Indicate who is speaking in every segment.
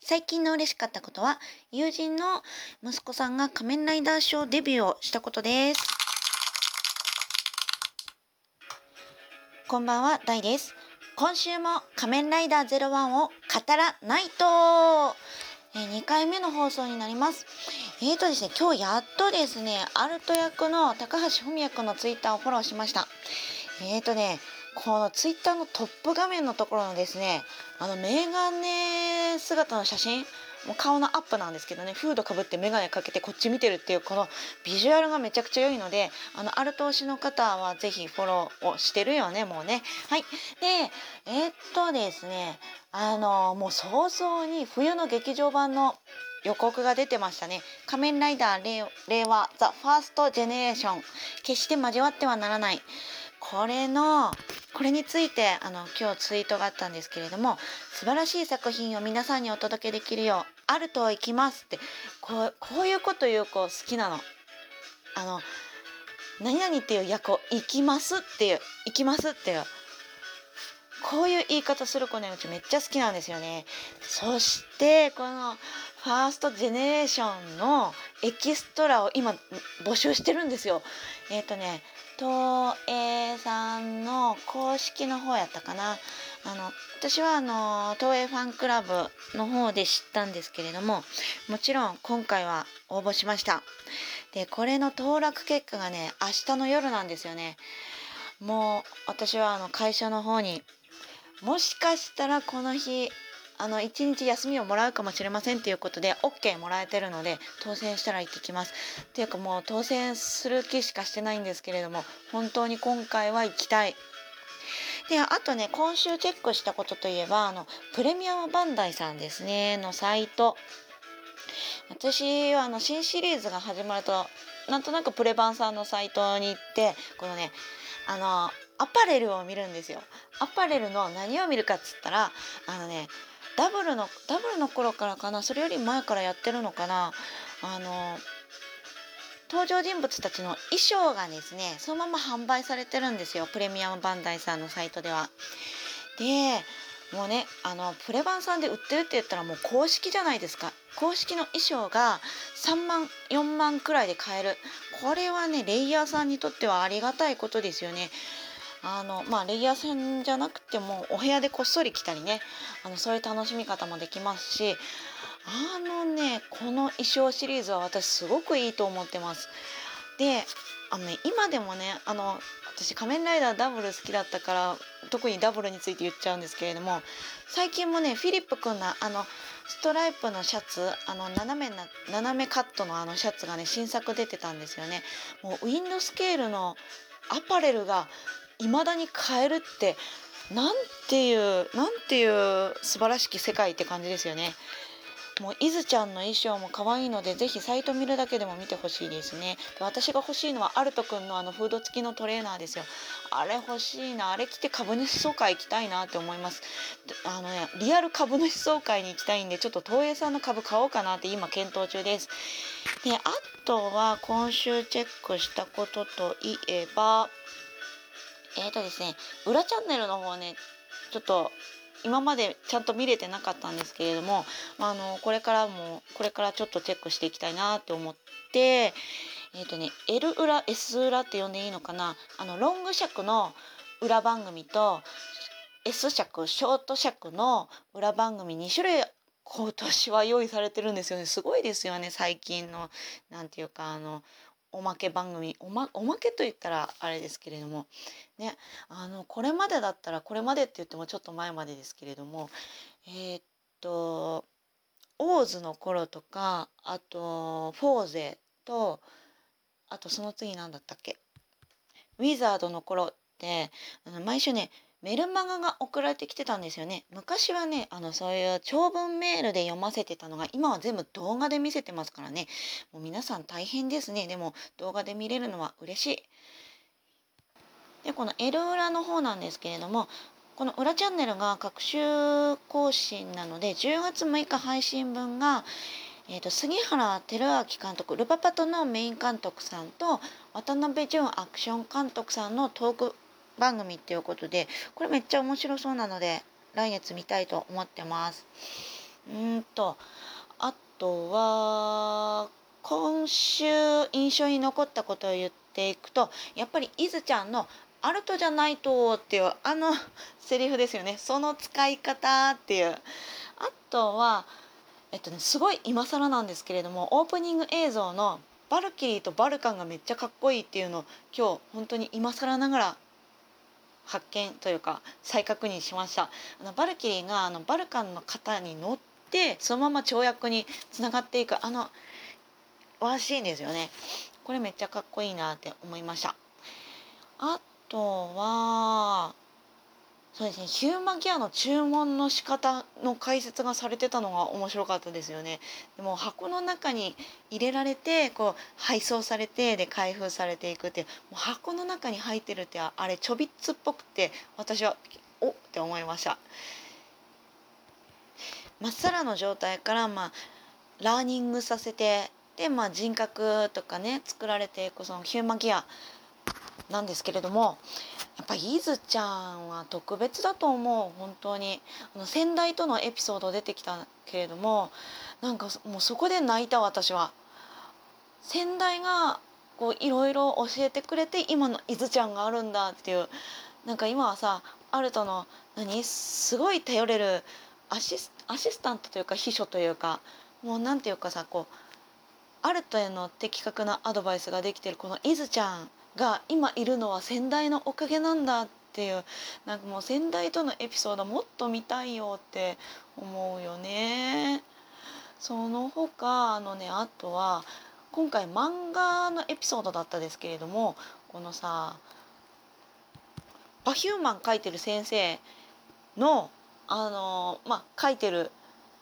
Speaker 1: 最近の嬉しかったことは、友人の息子さんが仮面ライダーショーデビューをしたことです。こんばんは、ダイです。今週も仮面ライダー01を語らないとえ、2回目の放送になります。えーとですね、今日やっとですね、アルト役の高橋文也くんのツイッターをフォローしました。えーとね、このツイッターのトップ画面のところのですね、あのメガネ姿の写真、もう顔のアップなんですけどねフードかぶって眼鏡かけてこっち見てるっていうこのビジュアルがめちゃくちゃ良いのであのアルト推しの方は是非フォローをしてるよねもうね。はい。でえー、っとですねあのもう早々に冬の劇場版の予告が出てましたね「仮面ライダー令和ザ・ファースト・ジェネレーション。決して交わってはならない」これのこれについてあの今日ツイートがあったんですけれども素晴らしい作品を皆さんにお届けできるようあると行きますってこうこういうこと言う子好きなの。あの何々っていう役を行きますっていう行きますっていうこういう言い方する子ねうちめっちゃ好きなんですよね。そしてこのファーストジェネレーションのエキストラを今募集してるんですよ。えっ、ー、とね東映さんの公式の方やったかな。あの私はあの東映ファンクラブの方で知ったんですけれどももちろん今回は応募しました。でこれの当落結果がね明日の夜なんですよね。もう私はあの会社の方にもしかしたらこの日あの1日休みをもらうかもしれませんということで OK もらえてるので当選したら行ってきます。っていうかもう当選する気しかしてないんですけれども本当に今回は行きたい。であとね今週チェックしたことといえばあのプレミアムバンダイさんですねのサイト。私はあの新シリーズが始まるとなんとなくプレバンさんのサイトに行ってこのねあのアパレルを見るんですよ。アパレルの何を見るかっつったらあのねダブルのダブルの頃からかな。それより前からやってるのかな。あの登場人物たちの衣装がですねそのまま販売されてるんですよ。プレミアムバンダイさんのサイトでは。でもうねあのプレバンさんで売ってるって言ったらもう公式じゃないですか。公式の衣装が3万4万くらいで買える。これはねレイヤーさんにとってはありがたいことですよね。あのまあレイヤー戦じゃなくてもお部屋でこっそり来たりねあのそういう楽しみ方もできますしあのねこの衣装シリーズは私すごくいいと思ってます。であのね今でもねあの私仮面ライダーダブル好きだったから特にダブルについて言っちゃうんですけれども最近もねフィリップくんのあのストライプのシャツあの斜めな斜めカットのあのシャツがね新作出てたんですよね。もうウィンドスケールのアパレルが未だに買えるってなんていうなんていう素晴らしき世界って感じですよね。もういずちゃんの衣装も可愛いのでぜひサイト見るだけでも見てほしいですね。私が欲しいのはアルトくんのあのフード付きのトレーナーですよ。あれ欲しいな。あれ着て株主総会行きたいなって思います。あのねリアル株主総会に行きたいんでちょっと東映さんの株買おうかなって今検討中です。であとは今週チェックしたことといえばえーとですね裏チャンネルの方ねちょっと今までちゃんと見れてなかったんですけれども、あのこれからもこれからちょっとチェックしていきたいなって思ってえっ、ー、とね L 裏 S 裏って呼んでいいのかなあのロング尺の裏番組と S 尺ショート尺の裏番組2種類今年は用意されてるんですよね。すごいですよね最近のなんていうかあのおまけ番組おまおまけと言ったらあれですけれどもねあのこれまでだったらこれまでって言ってもちょっと前までですけれどもえー、っとオーズの頃とかあとフォーゼとあとその次何だったっけ？ウィザードの頃ってあの毎週ねメルマガが送られてきてたんですよね。昔はねあのそういう長文メールで読ませてたのが今は全部動画で見せてますからね。もう皆さん大変ですね。でも動画で見れるのは嬉しい。でこの L 裏の方なんですけれどもこの裏チャンネルが各週更新なので10月6日配信分がえーと、杉原照明監督ルパパトのメイン監督さんと渡辺淳アクション監督さんのトーク番組っていうことでこれめっちゃ面白そうなので来月見たいと思ってます。うんとあとは今週印象に残ったことを言っていくとやっぱりいずちゃんの「アルトじゃないと」っていうあのセリフですよねその使い方っていうあとはえっとねすごい今更なんですけれどもオープニング映像のバルキリーとバルカンがめっちゃかっこいいっていうのを今日本当に今更ながら発見というか再確認しました。あのバルキリーがあのバルカンの方に乗ってそのまま跳躍につながっていくあのワンシーンですよね。これめっちゃかっこいいなって思いました。あとはそうですね。ヒューマンギアの注文の仕方の解説がされてたのが面白かったですよね。でも箱の中に入れられてこう配送されてで開封されていくってもう箱の中に入ってるってあれちょびっつっぽくて私はおって思いました。まっさらの状態からまあラーニングさせてでまあ人格とかね作られていくそのヒューマンギアなんですけれどもやっぱイズちゃんは特別だと思う本当に。あの先代とのエピソード出てきたけれどもなんかもうそこで泣いた私は。先代がこういろいろ教えてくれて今の伊豆ちゃんがあるんだっていう。なんか今はさアルトの何？すごい頼れるアシスアシスタントというか秘書というかもうなんていうかさこうアルトへの的確なアドバイスができてるこの伊豆ちゃん。が今いるのは先代のおかげなんだっていうなんかもう先代とのエピソードもっと見たいよって思うよね。その他あのねあとは今回漫画のエピソードだったですけれどもこのさバヒューマン書いてる先生のあのまあ書いてる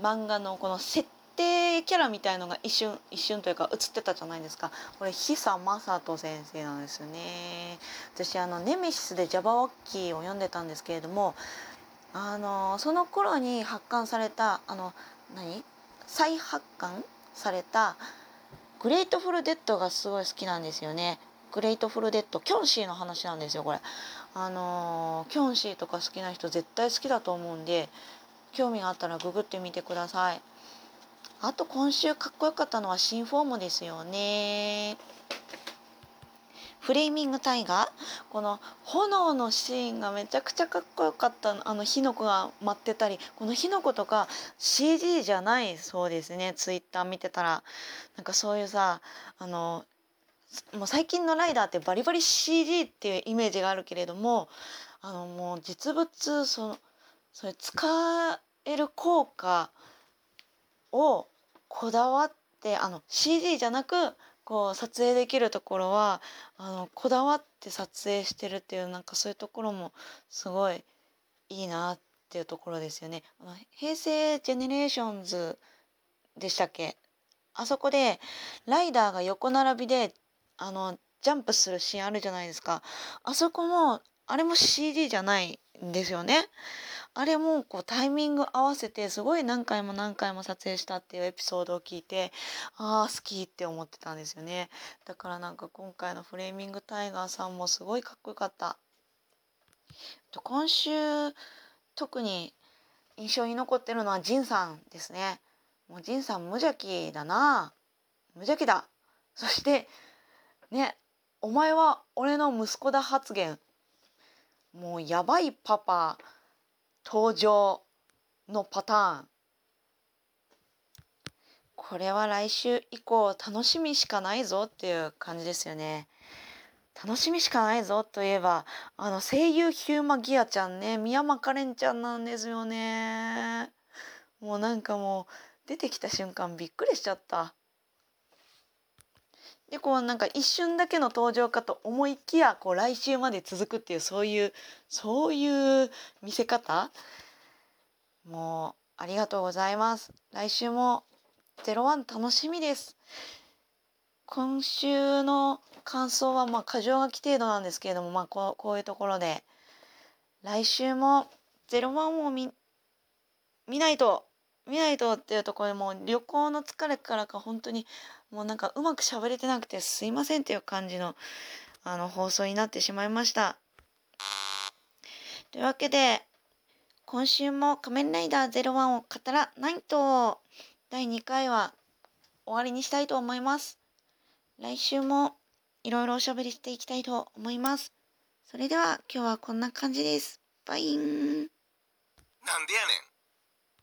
Speaker 1: 漫画のこの設定キャラみたいのが一瞬一瞬というか映ってたじゃないですか。これ久正人先生なんですよね。私あのネメシスでジャバワッキーを読んでたんですけれどもあのその頃に発刊されたあの何？再発刊されたグレートフルデッドがすごい好きなんですよね。グレートフルデッドキョンシーの話なんですよこれ。あのキョンシーとか好きな人絶対好きだと思うんで興味があったらググってみてください。あと今週かっこよかったのは新フォームですよね。フレーミングタイガー。この炎のシーンがめちゃくちゃかっこよかった。あの火の粉が舞ってたり。この火の粉とか CG じゃないそうですね。ツイッター見てたら。なんかそういうさあのもう最近のライダーってバリバリ CG っていうイメージがあるけれどもあのもう実物そのそれ使える効果をこだわってあの CG じゃなくこう撮影できるところはあのこだわって撮影してるっていうなんかそういうところもすごいいいなっていうところですよね。あの平成ジェネレーションズでしたっけ？あそこでライダーが横並びであのジャンプするシーンあるじゃないですかあそこもあれも CG じゃないんですよね。あれもこうタイミング合わせてすごい何回も何回も撮影したっていうエピソードを聞いてああ好きって思ってたんですよね。だからなんか今回のフレーミングタイガーさんもすごいかっこよかった。今週特に印象に残ってるのはジンさんですね。もうジンさん無邪気だな。無邪気だ。そしてねお前は俺の息子だ発言。もうやばいパパ。登場のパターン。これは来週以降楽しみしかないぞっていう感じですよね。楽しみしかないぞといえばあの声優ヒューマギアちゃんね。宮間カレンちゃんなんですよね。もうなんかもう出てきた瞬間びっくりしちゃった。でこうなんか一瞬だけの登場かと思いきやこう来週まで続くっていうそういうそういう見せ方？もうありがとうございます。来週も01楽しみです。今週の感想はまあ過剰書き程度なんですけれどもまあこうこういうところで来週も01を見見ないと見ないとっていうところでもう旅行の疲れからか本当にもうなんかうまく喋れてなくてすいませんっていう感じのあの放送になってしまいました。というわけで今週も仮面ライダー01を語らないと第2回は終わりにしたいと思います。来週もいろいろおしゃべりしていきたいと思います。それでは今日はこんな感じです。バイン。
Speaker 2: なんでやねん。